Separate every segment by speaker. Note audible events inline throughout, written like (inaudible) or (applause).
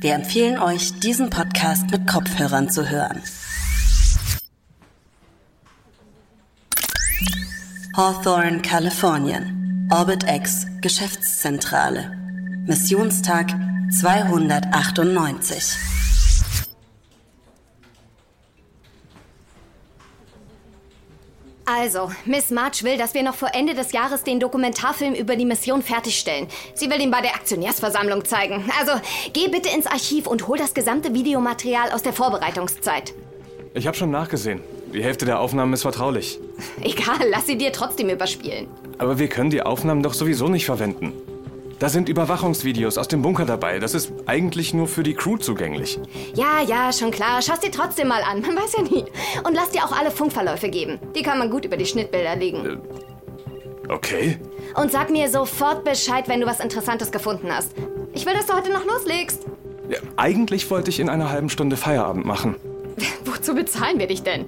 Speaker 1: Wir empfehlen euch, diesen Podcast mit Kopfhörern zu hören. Hawthorne, Kalifornien. Orbit X, Geschäftszentrale. Missionstag 298.
Speaker 2: Also, Miss March will, dass wir noch vor Ende des Jahres den Dokumentarfilm über die Mission fertigstellen. Sie will ihn bei der Aktionärsversammlung zeigen. Also, geh bitte ins Archiv und hol das gesamte Videomaterial aus der Vorbereitungszeit.
Speaker 3: Ich habe schon nachgesehen. Die Hälfte der Aufnahmen ist vertraulich.
Speaker 2: Egal, lass sie dir trotzdem überspielen.
Speaker 3: Aber wir können die Aufnahmen doch sowieso nicht verwenden. Da sind Überwachungsvideos aus dem Bunker dabei. Das ist eigentlich nur für die Crew zugänglich.
Speaker 2: Ja, ja, schon klar. Schau's dir trotzdem mal an. Man weiß ja nie. Und lass dir auch alle Funkverläufe geben. Die kann man gut über die Schnittbilder legen.
Speaker 3: Okay.
Speaker 2: Und sag mir sofort Bescheid, wenn du was Interessantes gefunden hast. Ich will, dass du heute noch loslegst.
Speaker 3: Ja, eigentlich wollte ich in einer halben Stunde Feierabend machen. (laughs)
Speaker 2: Wozu bezahlen wir dich denn?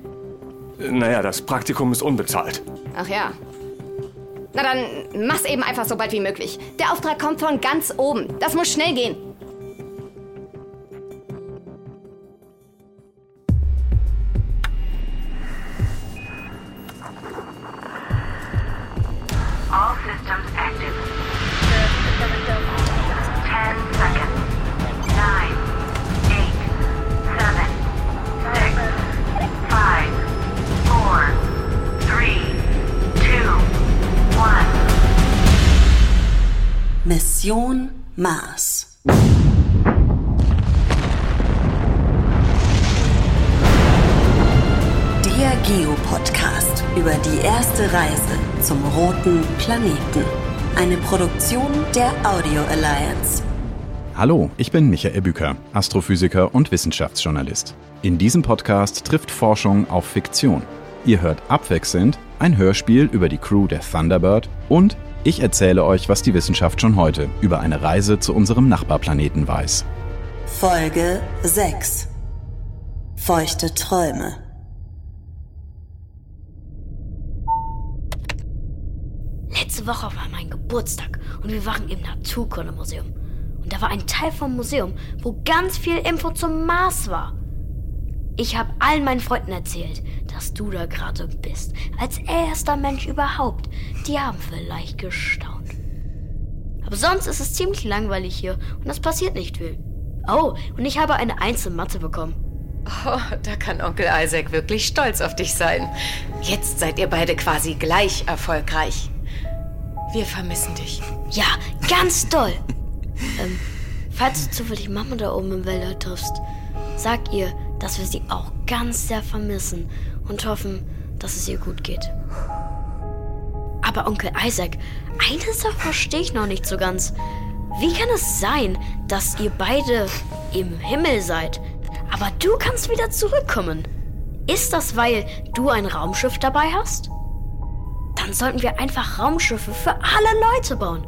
Speaker 3: Naja, das Praktikum ist unbezahlt.
Speaker 2: Ach ja. Na dann mach's eben einfach so bald wie möglich. Der Auftrag kommt von ganz oben. Das muss schnell gehen.
Speaker 1: Mission Mars. Der Geo-Podcast über die erste Reise zum roten Planeten. Eine Produktion der Audio Alliance.
Speaker 4: Hallo, ich bin Michael Büker, Astrophysiker und Wissenschaftsjournalist. In diesem Podcast trifft Forschung auf Fiktion. Ihr hört abwechselnd ein Hörspiel über die Crew der Thunderbird und ich erzähle euch, was die Wissenschaft schon heute über eine Reise zu unserem Nachbarplaneten weiß.
Speaker 1: Folge 6. Feuchte Träume.
Speaker 5: Letzte Woche war mein Geburtstag und wir waren im Naturkundemuseum. Und da war ein Teil vom Museum, wo ganz viel Info zum Mars war. Ich habe allen meinen Freunden erzählt, dass du da gerade bist. Als erster Mensch überhaupt. Die haben vielleicht gestaunt. Aber sonst ist es ziemlich langweilig hier und es passiert nicht viel. Oh, und ich habe eine Eins in Mathe bekommen.
Speaker 6: Oh, da kann Onkel Isaac wirklich stolz auf dich sein. Jetzt seid ihr beide quasi gleich erfolgreich. Wir vermissen dich.
Speaker 5: Ja, ganz doll. (laughs) ähm, falls du zufällig Mama da oben im Wälder triffst, sag ihr, dass wir sie auch ganz sehr vermissen und hoffen, dass es ihr gut geht. Aber Onkel Isaac, eine Sache verstehe ich noch nicht so ganz. Wie kann es sein, dass ihr beide im Himmel seid, aber du kannst wieder zurückkommen? Ist das, weil du ein Raumschiff dabei hast? Dann sollten wir einfach Raumschiffe für alle Leute bauen,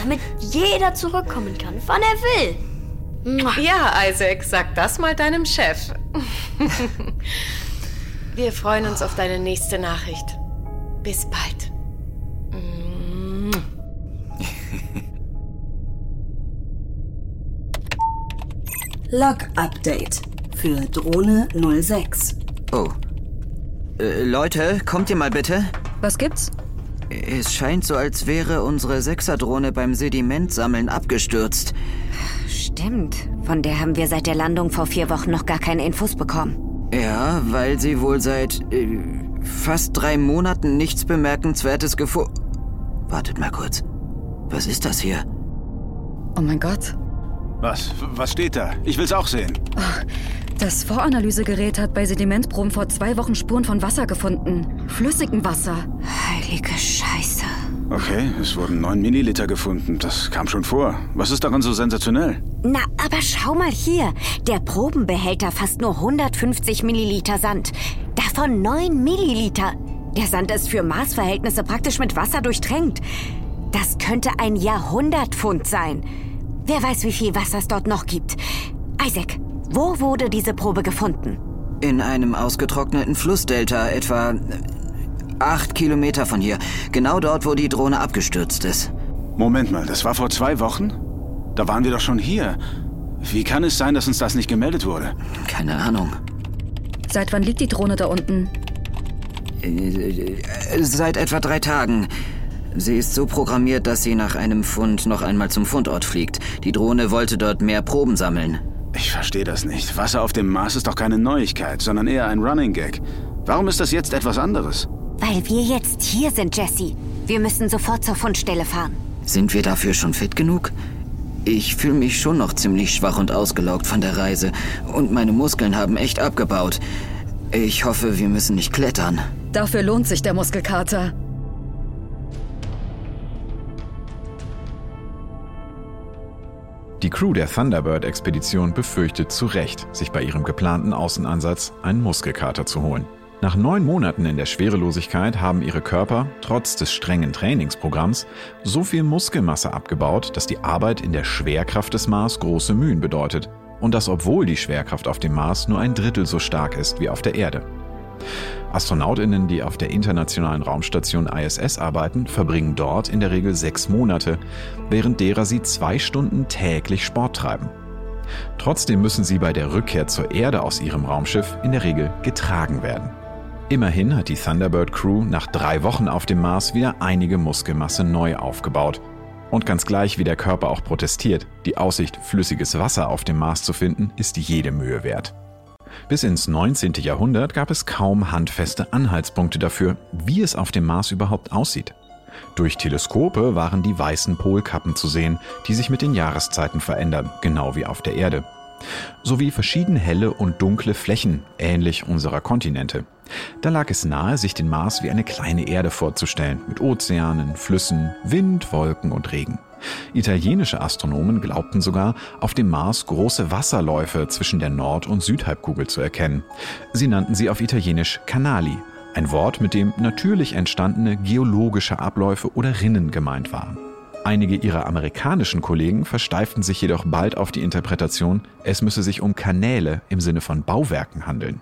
Speaker 5: damit jeder zurückkommen kann, wann er will.
Speaker 6: Ja, Isaac, sag das mal deinem Chef. (laughs) Wir freuen uns auf deine nächste Nachricht. Bis bald.
Speaker 1: Log-Update für Drohne 06.
Speaker 7: Oh. Äh, Leute, kommt ihr mal bitte?
Speaker 8: Was gibt's?
Speaker 7: Es scheint so, als wäre unsere Sechserdrohne beim Sedimentsammeln abgestürzt.
Speaker 8: Stimmt. Von der haben wir seit der Landung vor vier Wochen noch gar keine Infos bekommen.
Speaker 7: Ja, weil sie wohl seit äh, fast drei Monaten nichts Bemerkenswertes gefunden. Wartet mal kurz. Was ist das hier?
Speaker 8: Oh mein Gott.
Speaker 9: Was? Was steht da? Ich will's auch sehen.
Speaker 8: Das Voranalysegerät hat bei Sedimentproben vor zwei Wochen Spuren von Wasser gefunden. Flüssigem Wasser.
Speaker 1: Heilige Scheiße.
Speaker 9: Okay, es wurden 9 Milliliter gefunden. Das kam schon vor. Was ist daran so sensationell?
Speaker 10: Na, aber schau mal hier. Der Probenbehälter fasst nur 150 Milliliter Sand. Davon 9 Milliliter. Der Sand ist für Maßverhältnisse praktisch mit Wasser durchtränkt. Das könnte ein Jahrhundertpfund sein. Wer weiß, wie viel Wasser es dort noch gibt. Isaac, wo wurde diese Probe gefunden?
Speaker 7: In einem ausgetrockneten Flussdelta, etwa acht Kilometer von hier. Genau dort, wo die Drohne abgestürzt ist.
Speaker 9: Moment mal, das war vor zwei Wochen? Da waren wir doch schon hier. Wie kann es sein, dass uns das nicht gemeldet wurde?
Speaker 7: Keine Ahnung.
Speaker 8: Seit wann liegt die Drohne da unten?
Speaker 7: Äh, Seit etwa drei Tagen. Sie ist so programmiert, dass sie nach einem Fund noch einmal zum Fundort fliegt. Die Drohne wollte dort mehr Proben sammeln.
Speaker 9: Ich verstehe das nicht. Wasser auf dem Mars ist doch keine Neuigkeit, sondern eher ein Running Gag. Warum ist das jetzt etwas anderes?
Speaker 10: Weil wir jetzt hier sind, Jesse. Wir müssen sofort zur Fundstelle fahren.
Speaker 7: Sind wir dafür schon fit genug? Ich fühle mich schon noch ziemlich schwach und ausgelaugt von der Reise. Und meine Muskeln haben echt abgebaut. Ich hoffe, wir müssen nicht klettern.
Speaker 8: Dafür lohnt sich der Muskelkater.
Speaker 4: Die Crew der Thunderbird-Expedition befürchtet zu Recht, sich bei ihrem geplanten Außenansatz einen Muskelkater zu holen. Nach neun Monaten in der Schwerelosigkeit haben ihre Körper, trotz des strengen Trainingsprogramms, so viel Muskelmasse abgebaut, dass die Arbeit in der Schwerkraft des Mars große Mühen bedeutet. Und das obwohl die Schwerkraft auf dem Mars nur ein Drittel so stark ist wie auf der Erde. Astronautinnen, die auf der internationalen Raumstation ISS arbeiten, verbringen dort in der Regel sechs Monate, während derer sie zwei Stunden täglich Sport treiben. Trotzdem müssen sie bei der Rückkehr zur Erde aus ihrem Raumschiff in der Regel getragen werden. Immerhin hat die Thunderbird Crew nach drei Wochen auf dem Mars wieder einige Muskelmasse neu aufgebaut. Und ganz gleich, wie der Körper auch protestiert, die Aussicht, flüssiges Wasser auf dem Mars zu finden, ist jede Mühe wert. Bis ins 19. Jahrhundert gab es kaum handfeste Anhaltspunkte dafür, wie es auf dem Mars überhaupt aussieht. Durch Teleskope waren die weißen Polkappen zu sehen, die sich mit den Jahreszeiten verändern, genau wie auf der Erde. Sowie verschieden helle und dunkle Flächen, ähnlich unserer Kontinente. Da lag es nahe, sich den Mars wie eine kleine Erde vorzustellen, mit Ozeanen, Flüssen, Wind, Wolken und Regen. Italienische Astronomen glaubten sogar, auf dem Mars große Wasserläufe zwischen der Nord- und Südhalbkugel zu erkennen. Sie nannten sie auf Italienisch Canali, ein Wort, mit dem natürlich entstandene geologische Abläufe oder Rinnen gemeint waren. Einige ihrer amerikanischen Kollegen versteiften sich jedoch bald auf die Interpretation, es müsse sich um Kanäle im Sinne von Bauwerken handeln.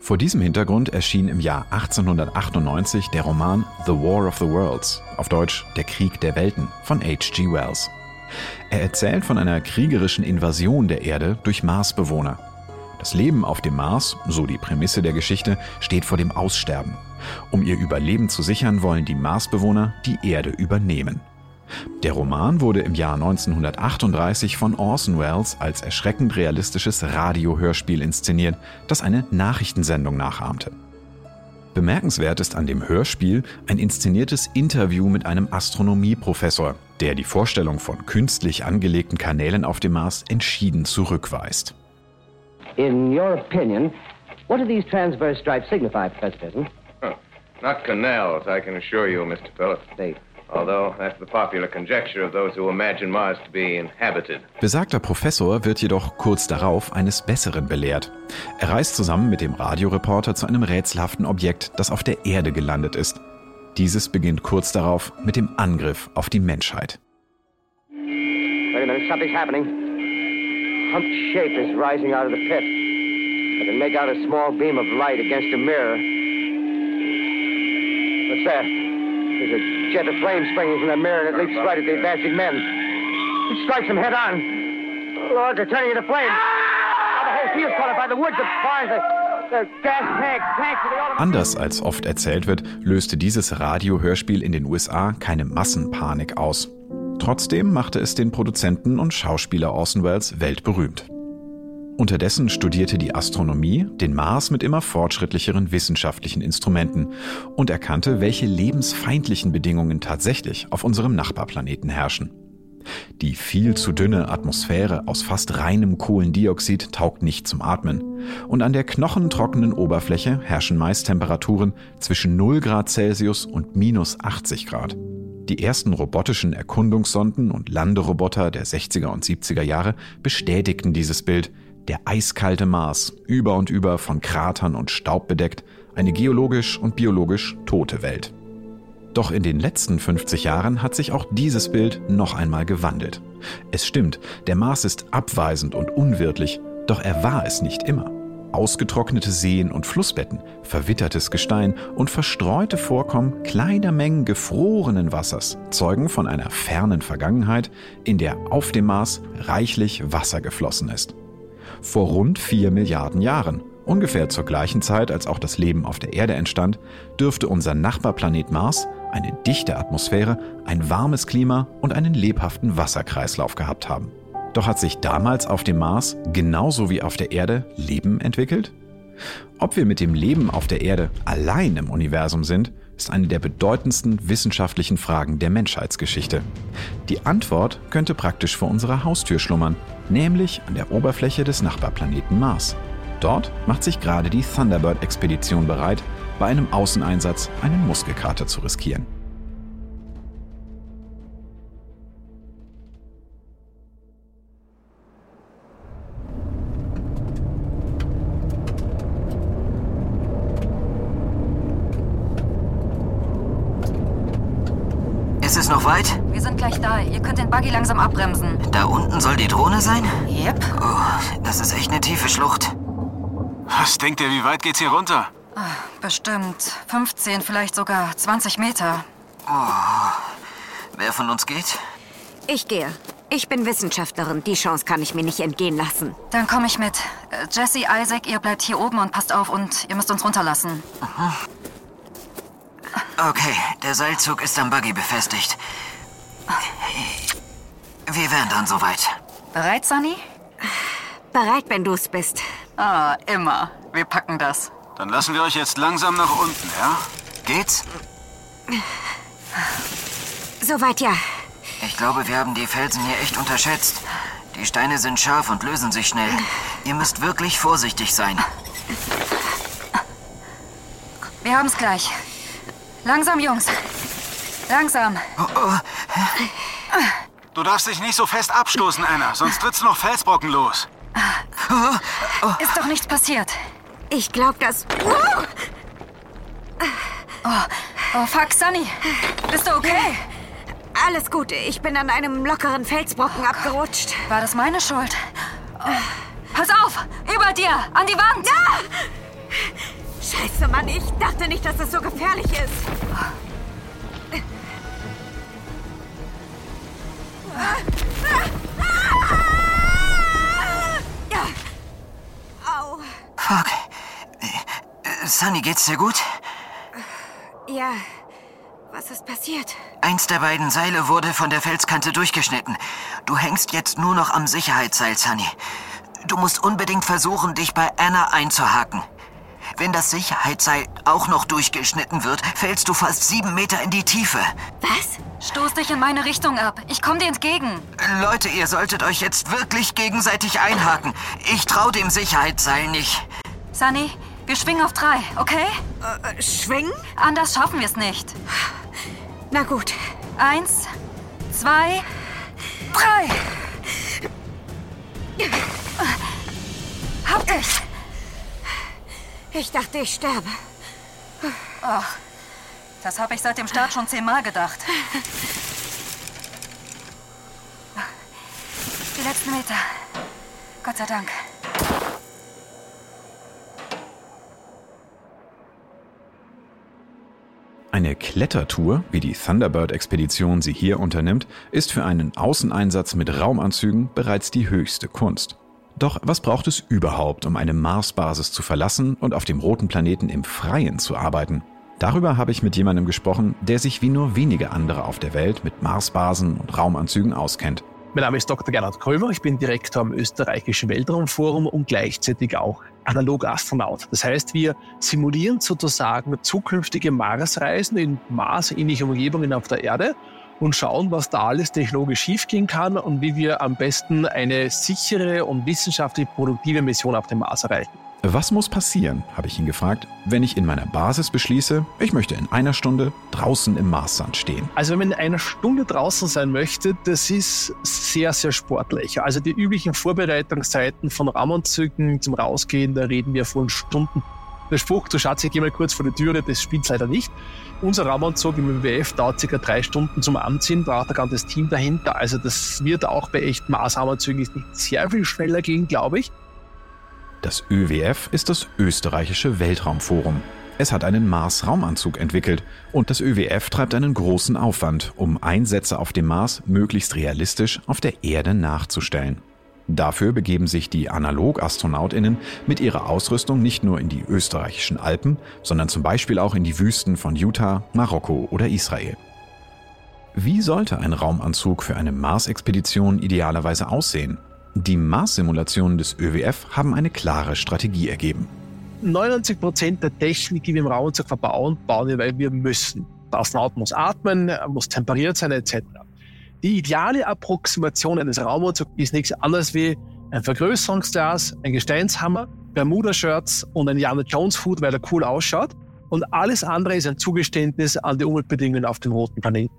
Speaker 4: Vor diesem Hintergrund erschien im Jahr 1898 der Roman The War of the Worlds, auf Deutsch Der Krieg der Welten von H.G. Wells. Er erzählt von einer kriegerischen Invasion der Erde durch Marsbewohner. Das Leben auf dem Mars, so die Prämisse der Geschichte, steht vor dem Aussterben. Um ihr Überleben zu sichern, wollen die Marsbewohner die Erde übernehmen. Der Roman wurde im Jahr 1938 von Orson Welles als erschreckend realistisches Radiohörspiel inszeniert, das eine Nachrichtensendung nachahmte. Bemerkenswert ist an dem Hörspiel ein inszeniertes Interview mit einem Astronomieprofessor, der die Vorstellung von künstlich angelegten Kanälen auf dem Mars entschieden zurückweist.
Speaker 11: In your opinion, what do these transverse stripes signify, Professor Benson?
Speaker 12: Not canals, I can assure you, Mr. Phillips.
Speaker 11: They
Speaker 12: Although that's the popular conjecture of those who imagine Mars to be inhabited.
Speaker 4: Besagter Professor wird jedoch kurz darauf eines Besseren belehrt. Er reist zusammen mit dem Radioreporter zu einem rätselhaften Objekt, das auf der Erde gelandet ist. Dieses beginnt kurz darauf mit dem Angriff auf die Menschheit.
Speaker 11: Wait a minute, something's happening. Humped shape is rising out of the pit. I can make out a small beam of light against a mirror. What's that? There's a jet of flame springing from the mirror and it leaps right at the advancing men. It strikes them head on. Lord, they're turning into flames. Now the whole field's caught up by the woods, of auto-
Speaker 4: Anders als oft erzählt wird, löste dieses Radiohörspiel in den USA keine Massenpanik aus. Trotzdem machte es den Produzenten und Schauspieler Orson Welles weltberühmt. Unterdessen studierte die Astronomie den Mars mit immer fortschrittlicheren wissenschaftlichen Instrumenten und erkannte, welche lebensfeindlichen Bedingungen tatsächlich auf unserem Nachbarplaneten herrschen. Die viel zu dünne Atmosphäre aus fast reinem Kohlendioxid taugt nicht zum Atmen. Und an der knochentrockenen Oberfläche herrschen meist Temperaturen zwischen 0 Grad Celsius und minus 80 Grad. Die ersten robotischen Erkundungssonden und Landeroboter der 60er und 70er Jahre bestätigten dieses Bild. Der eiskalte Mars, über und über von Kratern und Staub bedeckt, eine geologisch und biologisch tote Welt. Doch in den letzten 50 Jahren hat sich auch dieses Bild noch einmal gewandelt. Es stimmt, der Mars ist abweisend und unwirtlich, doch er war es nicht immer. ausgetrocknete Seen und Flussbetten, verwittertes Gestein und verstreute Vorkommen kleiner Mengen gefrorenen Wassers zeugen von einer fernen Vergangenheit, in der auf dem Mars reichlich Wasser geflossen ist. Vor rund vier Milliarden Jahren, ungefähr zur gleichen Zeit, als auch das Leben auf der Erde entstand, dürfte unser Nachbarplanet Mars eine dichte Atmosphäre, ein warmes Klima und einen lebhaften Wasserkreislauf gehabt haben. Doch hat sich damals auf dem Mars genauso wie auf der Erde Leben entwickelt? Ob wir mit dem Leben auf der Erde allein im Universum sind, ist eine der bedeutendsten wissenschaftlichen Fragen der Menschheitsgeschichte. Die Antwort könnte praktisch vor unserer Haustür schlummern, nämlich an der Oberfläche des Nachbarplaneten Mars. Dort macht sich gerade die Thunderbird-Expedition bereit, bei einem Außeneinsatz einen Muskelkater zu riskieren.
Speaker 8: Langsam abbremsen.
Speaker 7: Da unten soll die Drohne sein?
Speaker 8: Yep.
Speaker 7: Oh, das ist echt eine tiefe Schlucht.
Speaker 9: Was denkt ihr, wie weit geht's hier runter?
Speaker 8: Ah, Bestimmt 15, vielleicht sogar 20 Meter.
Speaker 7: Oh. Wer von uns geht?
Speaker 10: Ich gehe. Ich bin Wissenschaftlerin. Die Chance kann ich mir nicht entgehen lassen.
Speaker 8: Dann komme ich mit. Äh, Jesse, Isaac, ihr bleibt hier oben und passt auf und ihr müsst uns runterlassen.
Speaker 7: Okay, der Seilzug ist am Buggy befestigt. Wir wären dann soweit.
Speaker 8: Bereit, Sunny?
Speaker 10: Bereit, wenn du es bist.
Speaker 8: Ah, immer. Wir packen das.
Speaker 9: Dann lassen wir euch jetzt langsam nach unten, ja?
Speaker 7: Geht's?
Speaker 10: Soweit ja.
Speaker 7: Ich glaube, wir haben die Felsen hier echt unterschätzt. Die Steine sind scharf und lösen sich schnell. Ihr müsst wirklich vorsichtig sein.
Speaker 8: Wir haben's gleich. Langsam, Jungs. Langsam.
Speaker 7: Oh, oh.
Speaker 9: Du darfst dich nicht so fest abstoßen, Anna, sonst trittst du noch Felsbrocken los.
Speaker 8: Ist doch nichts passiert.
Speaker 10: Ich glaube, dass...
Speaker 8: Oh, oh, fuck, Sunny. Bist du okay?
Speaker 10: Alles gut. Ich bin an einem lockeren Felsbrocken abgerutscht.
Speaker 8: War das meine Schuld? Oh. Pass auf! Über dir! An die Wand!
Speaker 10: Ja! Scheiße, Mann. Ich dachte nicht, dass es so gefährlich ist. Au.
Speaker 7: Fuck. Sunny, geht's dir gut?
Speaker 10: Ja. Was ist passiert?
Speaker 7: Eins der beiden Seile wurde von der Felskante durchgeschnitten. Du hängst jetzt nur noch am Sicherheitsseil, Sunny. Du musst unbedingt versuchen, dich bei Anna einzuhaken. Wenn das Sicherheitsseil auch noch durchgeschnitten wird, fällst du fast sieben Meter in die Tiefe.
Speaker 10: Was?
Speaker 8: Stoß dich in meine Richtung ab. Ich komm dir entgegen.
Speaker 7: Leute, ihr solltet euch jetzt wirklich gegenseitig einhaken. Ich trau dem Sicherheitsseil nicht.
Speaker 8: Sunny, wir schwingen auf drei, okay?
Speaker 10: Äh, schwingen?
Speaker 8: Anders schaffen wir es nicht.
Speaker 10: Na gut.
Speaker 8: Eins, zwei, drei. Hab dich.
Speaker 10: Ich dachte, ich sterbe.
Speaker 8: Oh, das habe ich seit dem Start schon zehnmal gedacht. Die letzten Meter. Gott sei Dank.
Speaker 4: Eine Klettertour, wie die Thunderbird-Expedition sie hier unternimmt, ist für einen Außeneinsatz mit Raumanzügen bereits die höchste Kunst. Doch was braucht es überhaupt, um eine Marsbasis zu verlassen und auf dem roten Planeten im Freien zu arbeiten? Darüber habe ich mit jemandem gesprochen, der sich wie nur wenige andere auf der Welt mit Marsbasen und Raumanzügen auskennt.
Speaker 13: Mein Name ist Dr. Gernot Krömer, ich bin Direktor am Österreichischen Weltraumforum und gleichzeitig auch Analog-Astronaut. Das heißt, wir simulieren sozusagen zukünftige Marsreisen in marsähnliche Umgebungen auf der Erde und schauen, was da alles technologisch schiefgehen kann und wie wir am besten eine sichere und wissenschaftlich produktive Mission auf dem Mars erreichen.
Speaker 4: Was muss passieren, habe ich ihn gefragt, wenn ich in meiner Basis beschließe, ich möchte in einer Stunde draußen im Marssand stehen?
Speaker 13: Also wenn man in einer Stunde draußen sein möchte, das ist sehr, sehr sportlich. Also die üblichen Vorbereitungszeiten von Raumanzügen zum Rausgehen, da reden wir von Stunden. Der Spruch, du Schatz, ich geh mal kurz vor die Türe, das spielt leider nicht. Unser Raumanzug im WWF dauert circa drei Stunden zum Anziehen, braucht ein ganzes Team dahinter. Also das wird auch bei echten Marsraumanzügen nicht sehr viel schneller gehen, glaube ich.
Speaker 4: Das ÖWF ist das österreichische Weltraumforum. Es hat einen Mars-Raumanzug entwickelt und das ÖWF treibt einen großen Aufwand, um Einsätze auf dem Mars möglichst realistisch auf der Erde nachzustellen. Dafür begeben sich die Analog-AstronautInnen mit ihrer Ausrüstung nicht nur in die österreichischen Alpen, sondern zum Beispiel auch in die Wüsten von Utah, Marokko oder Israel. Wie sollte ein Raumanzug für eine Mars-Expedition idealerweise aussehen? Die Mars-Simulationen des ÖWF haben eine klare Strategie ergeben.
Speaker 13: 99 Prozent der Technik, die wir im Raumanzug verbauen, bauen wir, weil wir müssen. Der Astronaut muss atmen, muss temperiert sein, etc. Die ideale Approximation eines Raumanzugs ist nichts anderes wie ein Vergrößerungsglas, ein Gesteinshammer, Bermuda-Shirts und ein Jana Jones-Food, weil er cool ausschaut. Und alles andere ist ein Zugeständnis an die Umweltbedingungen auf dem roten Planeten.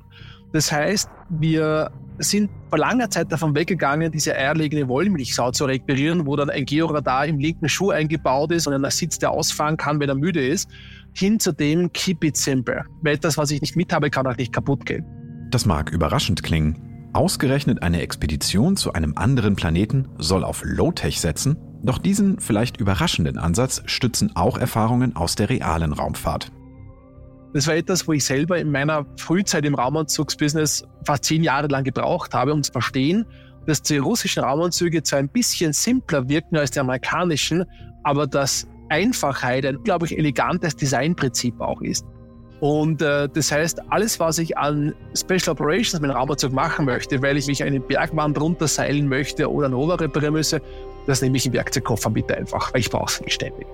Speaker 13: Das heißt, wir sind vor langer Zeit davon weggegangen, diese eierlegende Wollmilchsau zu requirieren, wo dann ein Georadar im linken Schuh eingebaut ist und ein Sitz, der ausfahren kann, wenn er müde ist, hin zu dem Keep it simple. Weil etwas, was ich nicht mit habe, kann auch nicht kaputt gehen.
Speaker 4: Das mag überraschend klingen. Ausgerechnet eine Expedition zu einem anderen Planeten soll auf Low-Tech setzen, doch diesen vielleicht überraschenden Ansatz stützen auch Erfahrungen aus der realen Raumfahrt.
Speaker 13: Das war etwas, wo ich selber in meiner Frühzeit im Raumanzugsbusiness fast zehn Jahre lang gebraucht habe, um zu verstehen, dass die russischen Raumanzüge zwar ein bisschen simpler wirken als die amerikanischen, aber dass Einfachheit ein unglaublich elegantes Designprinzip auch ist. Und äh, das heißt, alles, was ich an Special Operations mit dem Raumanzug machen möchte, weil ich mich eine Bergwand runterseilen möchte oder ein Rover reparieren müsse, das nehme ich im Werkzeugkoffer bitte einfach, weil ich brauche es nicht ständig.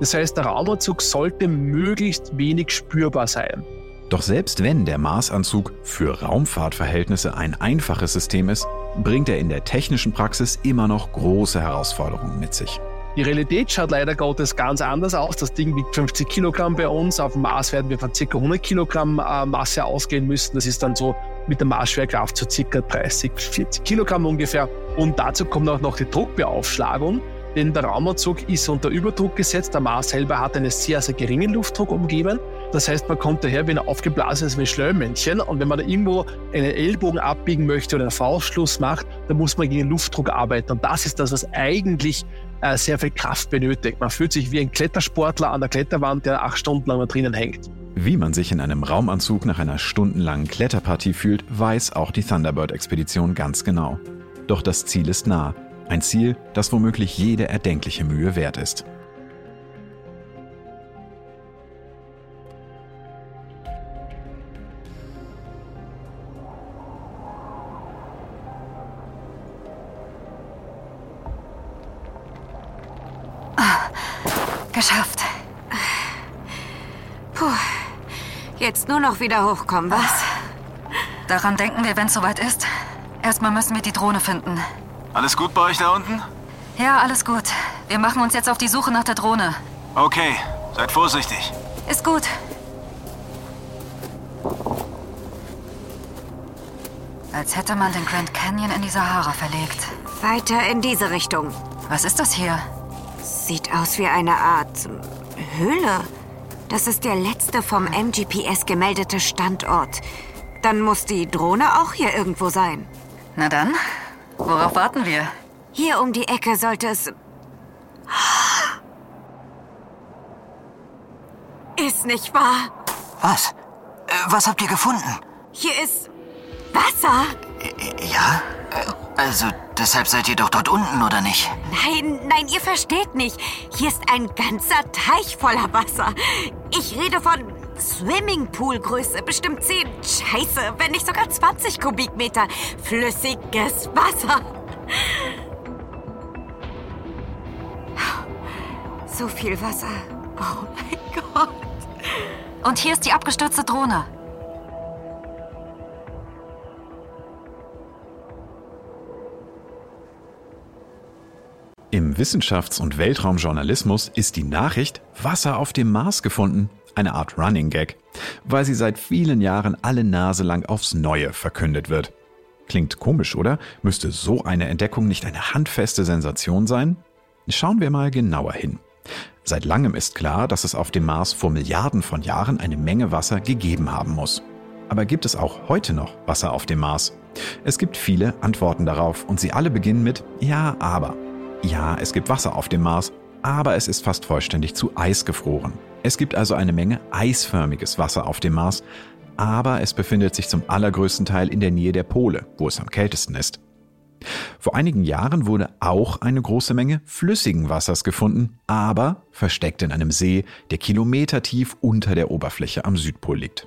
Speaker 13: Das heißt, der Raumanzug sollte möglichst wenig spürbar sein.
Speaker 4: Doch selbst wenn der Marsanzug für Raumfahrtverhältnisse ein einfaches System ist, bringt er in der technischen Praxis immer noch große Herausforderungen mit sich.
Speaker 13: Die Realität schaut leider Gottes ganz anders aus. Das Ding wiegt 50 Kilogramm bei uns. Auf dem Mars werden wir von ca. 100 Kilogramm äh, Masse ausgehen müssen. Das ist dann so mit der Marsschwerkraft so ca. 30, 40 Kilogramm ungefähr. Und dazu kommt auch noch die Druckbeaufschlagung denn der Raumanzug ist unter Überdruck gesetzt. Der Mars selber hat einen sehr, sehr geringen Luftdruck umgeben. Das heißt, man kommt daher wie ein aufgeblasenes wie Schleumännchen. Und wenn man da irgendwo einen Ellbogen abbiegen möchte oder einen Faustschluss macht, dann muss man gegen Luftdruck arbeiten. Und das ist das, was eigentlich äh, sehr viel Kraft benötigt. Man fühlt sich wie ein Klettersportler an der Kletterwand, der acht Stunden lang da drinnen hängt.
Speaker 4: Wie man sich in einem Raumanzug nach einer stundenlangen Kletterpartie fühlt, weiß auch die Thunderbird-Expedition ganz genau. Doch das Ziel ist nah. Ein Ziel, das womöglich jede erdenkliche Mühe wert ist.
Speaker 10: Jetzt nur noch wieder hochkommen, was?
Speaker 8: Daran denken wir, wenn es soweit ist. Erstmal müssen wir die Drohne finden.
Speaker 9: Alles gut bei euch da unten?
Speaker 8: Ja, alles gut. Wir machen uns jetzt auf die Suche nach der Drohne.
Speaker 9: Okay, seid vorsichtig.
Speaker 8: Ist gut. Als hätte man den Grand Canyon in die Sahara verlegt.
Speaker 10: Weiter in diese Richtung.
Speaker 8: Was ist das hier?
Speaker 10: Sieht aus wie eine Art Höhle. Das ist der letzte vom MGPS gemeldete Standort. Dann muss die Drohne auch hier irgendwo sein.
Speaker 8: Na dann, worauf warten wir?
Speaker 10: Hier um die Ecke sollte es. Ist nicht wahr?
Speaker 7: Was? Äh, was habt ihr gefunden?
Speaker 10: Hier ist Wasser.
Speaker 7: Ja? Äh, Also, deshalb seid ihr doch dort unten, oder nicht?
Speaker 10: Nein, nein, ihr versteht nicht. Hier ist ein ganzer Teich voller Wasser. Ich rede von Swimmingpool-Größe, bestimmt 10, scheiße, wenn nicht sogar 20 Kubikmeter flüssiges Wasser. So viel Wasser. Oh mein Gott.
Speaker 8: Und hier ist die abgestürzte Drohne.
Speaker 4: Im Wissenschafts- und Weltraumjournalismus ist die Nachricht Wasser auf dem Mars gefunden eine Art Running Gag, weil sie seit vielen Jahren alle Nase lang aufs Neue verkündet wird. Klingt komisch, oder? Müsste so eine Entdeckung nicht eine handfeste Sensation sein? Schauen wir mal genauer hin. Seit langem ist klar, dass es auf dem Mars vor Milliarden von Jahren eine Menge Wasser gegeben haben muss. Aber gibt es auch heute noch Wasser auf dem Mars? Es gibt viele Antworten darauf und sie alle beginnen mit Ja, aber. Ja, es gibt Wasser auf dem Mars, aber es ist fast vollständig zu Eis gefroren. Es gibt also eine Menge eisförmiges Wasser auf dem Mars, aber es befindet sich zum allergrößten Teil in der Nähe der Pole, wo es am kältesten ist. Vor einigen Jahren wurde auch eine große Menge flüssigen Wassers gefunden, aber versteckt in einem See, der kilometertief unter der Oberfläche am Südpol liegt.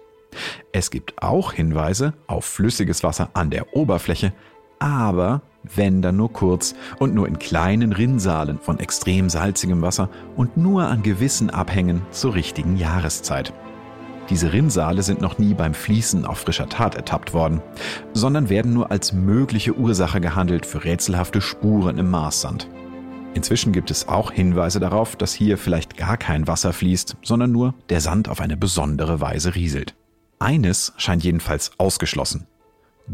Speaker 4: Es gibt auch Hinweise auf flüssiges Wasser an der Oberfläche, aber wenn dann nur kurz und nur in kleinen Rinnsalen von extrem salzigem Wasser und nur an gewissen Abhängen zur richtigen Jahreszeit. Diese Rinnsale sind noch nie beim Fließen auf frischer Tat ertappt worden, sondern werden nur als mögliche Ursache gehandelt für rätselhafte Spuren im Marssand. Inzwischen gibt es auch Hinweise darauf, dass hier vielleicht gar kein Wasser fließt, sondern nur der Sand auf eine besondere Weise rieselt. Eines scheint jedenfalls ausgeschlossen.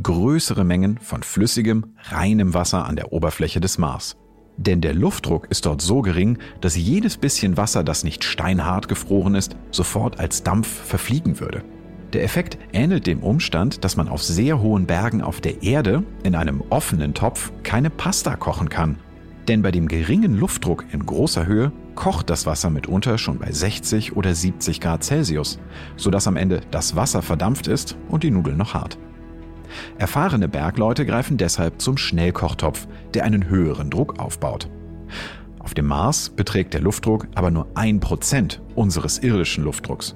Speaker 4: Größere Mengen von flüssigem, reinem Wasser an der Oberfläche des Mars. Denn der Luftdruck ist dort so gering, dass jedes bisschen Wasser, das nicht steinhart gefroren ist, sofort als Dampf verfliegen würde. Der Effekt ähnelt dem Umstand, dass man auf sehr hohen Bergen auf der Erde in einem offenen Topf keine Pasta kochen kann. Denn bei dem geringen Luftdruck in großer Höhe kocht das Wasser mitunter schon bei 60 oder 70 Grad Celsius, sodass am Ende das Wasser verdampft ist und die Nudeln noch hart. Erfahrene Bergleute greifen deshalb zum Schnellkochtopf, der einen höheren Druck aufbaut. Auf dem Mars beträgt der Luftdruck aber nur ein Prozent unseres irdischen Luftdrucks.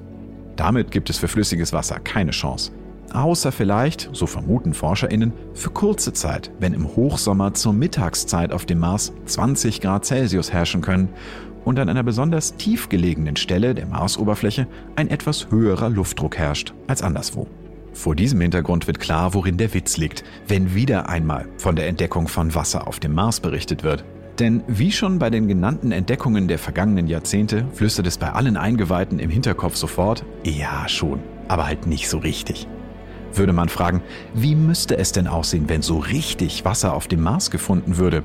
Speaker 4: Damit gibt es für flüssiges Wasser keine Chance. Außer vielleicht, so vermuten ForscherInnen, für kurze Zeit, wenn im Hochsommer zur Mittagszeit auf dem Mars 20 Grad Celsius herrschen können und an einer besonders tief gelegenen Stelle der Marsoberfläche ein etwas höherer Luftdruck herrscht als anderswo. Vor diesem Hintergrund wird klar, worin der Witz liegt, wenn wieder einmal von der Entdeckung von Wasser auf dem Mars berichtet wird. Denn wie schon bei den genannten Entdeckungen der vergangenen Jahrzehnte flüstert es bei allen Eingeweihten im Hinterkopf sofort, ja schon, aber halt nicht so richtig. Würde man fragen, wie müsste es denn aussehen, wenn so richtig Wasser auf dem Mars gefunden würde?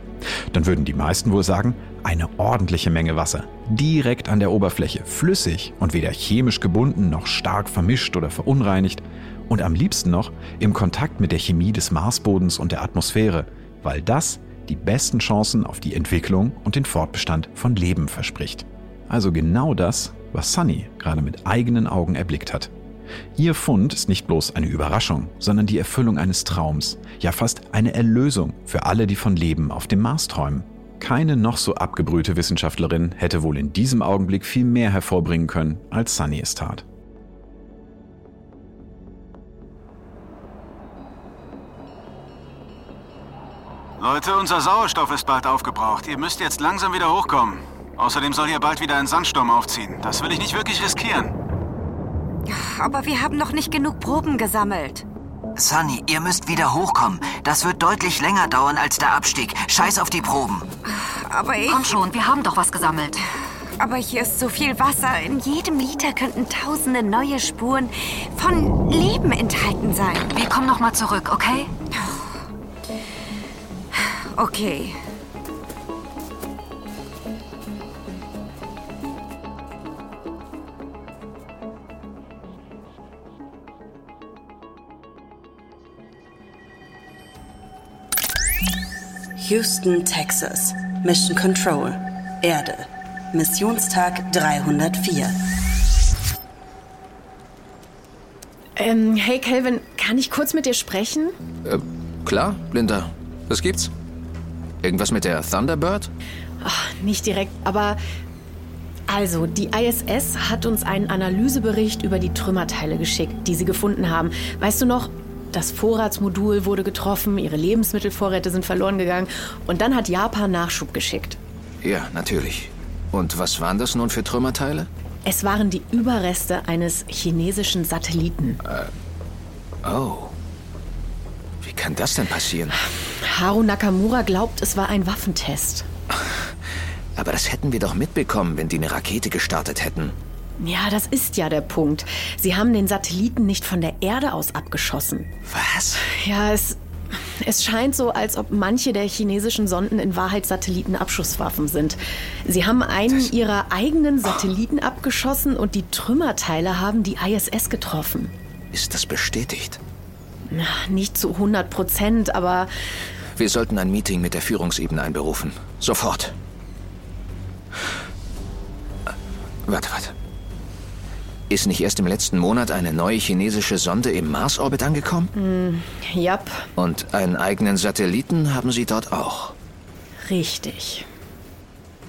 Speaker 4: Dann würden die meisten wohl sagen, eine ordentliche Menge Wasser, direkt an der Oberfläche, flüssig und weder chemisch gebunden noch stark vermischt oder verunreinigt, und am liebsten noch im Kontakt mit der Chemie des Marsbodens und der Atmosphäre, weil das die besten Chancen auf die Entwicklung und den Fortbestand von Leben verspricht. Also genau das, was Sunny gerade mit eigenen Augen erblickt hat. Ihr Fund ist nicht bloß eine Überraschung, sondern die Erfüllung eines Traums, ja fast eine Erlösung für alle, die von Leben auf dem Mars träumen. Keine noch so abgebrühte Wissenschaftlerin hätte wohl in diesem Augenblick viel mehr hervorbringen können, als Sunny es tat.
Speaker 9: Leute, unser Sauerstoff ist bald aufgebraucht. Ihr müsst jetzt langsam wieder hochkommen. Außerdem soll hier bald wieder ein Sandsturm aufziehen. Das will ich nicht wirklich riskieren.
Speaker 10: Aber wir haben noch nicht genug Proben gesammelt.
Speaker 7: Sunny, ihr müsst wieder hochkommen. Das wird deutlich länger dauern als der Abstieg. Scheiß auf die Proben.
Speaker 10: Aber ich...
Speaker 8: Komm schon, wir haben doch was gesammelt.
Speaker 10: Aber hier ist so viel Wasser. In jedem Liter könnten tausende neue Spuren von Leben enthalten sein.
Speaker 8: Wir kommen noch mal zurück, okay?
Speaker 10: Okay.
Speaker 1: Houston, Texas. Mission Control. Erde. Missionstag 304.
Speaker 6: Ähm, hey Calvin, kann ich kurz mit dir sprechen?
Speaker 14: Äh, klar, Linda. Was gibt's? Irgendwas mit der Thunderbird?
Speaker 6: Ach, nicht direkt, aber also, die ISS hat uns einen Analysebericht über die Trümmerteile geschickt, die sie gefunden haben. Weißt du noch, das Vorratsmodul wurde getroffen, ihre Lebensmittelvorräte sind verloren gegangen und dann hat Japan Nachschub geschickt.
Speaker 14: Ja, natürlich. Und was waren das nun für Trümmerteile?
Speaker 6: Es waren die Überreste eines chinesischen Satelliten.
Speaker 14: Äh, oh. Wie kann das denn passieren?
Speaker 6: Haru Nakamura glaubt, es war ein Waffentest.
Speaker 14: Aber das hätten wir doch mitbekommen, wenn die eine Rakete gestartet hätten.
Speaker 6: Ja, das ist ja der Punkt. Sie haben den Satelliten nicht von der Erde aus abgeschossen.
Speaker 14: Was?
Speaker 6: Ja, es, es scheint so, als ob manche der chinesischen Sonden in Wahrheit Satellitenabschusswaffen sind. Sie haben einen das ihrer eigenen Satelliten oh. abgeschossen und die Trümmerteile haben die ISS getroffen.
Speaker 14: Ist das bestätigt?
Speaker 6: Na, nicht zu 100 Prozent, aber...
Speaker 14: Wir sollten ein Meeting mit der Führungsebene einberufen. Sofort. Warte, warte. Ist nicht erst im letzten Monat eine neue chinesische Sonde im Marsorbit angekommen?
Speaker 6: Hm, jap,
Speaker 14: Und einen eigenen Satelliten haben sie dort auch.
Speaker 6: richtig.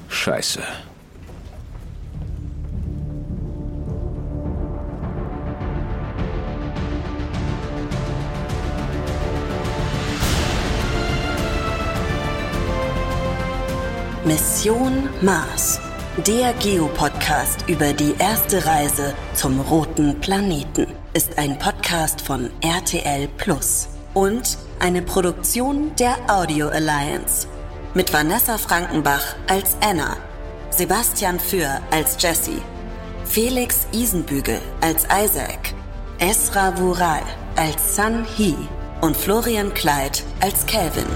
Speaker 14: Scheiße.
Speaker 1: Mission Mars. Der Geopodcast über die erste Reise zum roten Planeten ist ein Podcast von RTL Plus und eine Produktion der Audio Alliance mit Vanessa Frankenbach als Anna, Sebastian Für als Jesse, Felix Isenbügel als Isaac, Esra Vural als Sun He und Florian Kleid als Calvin.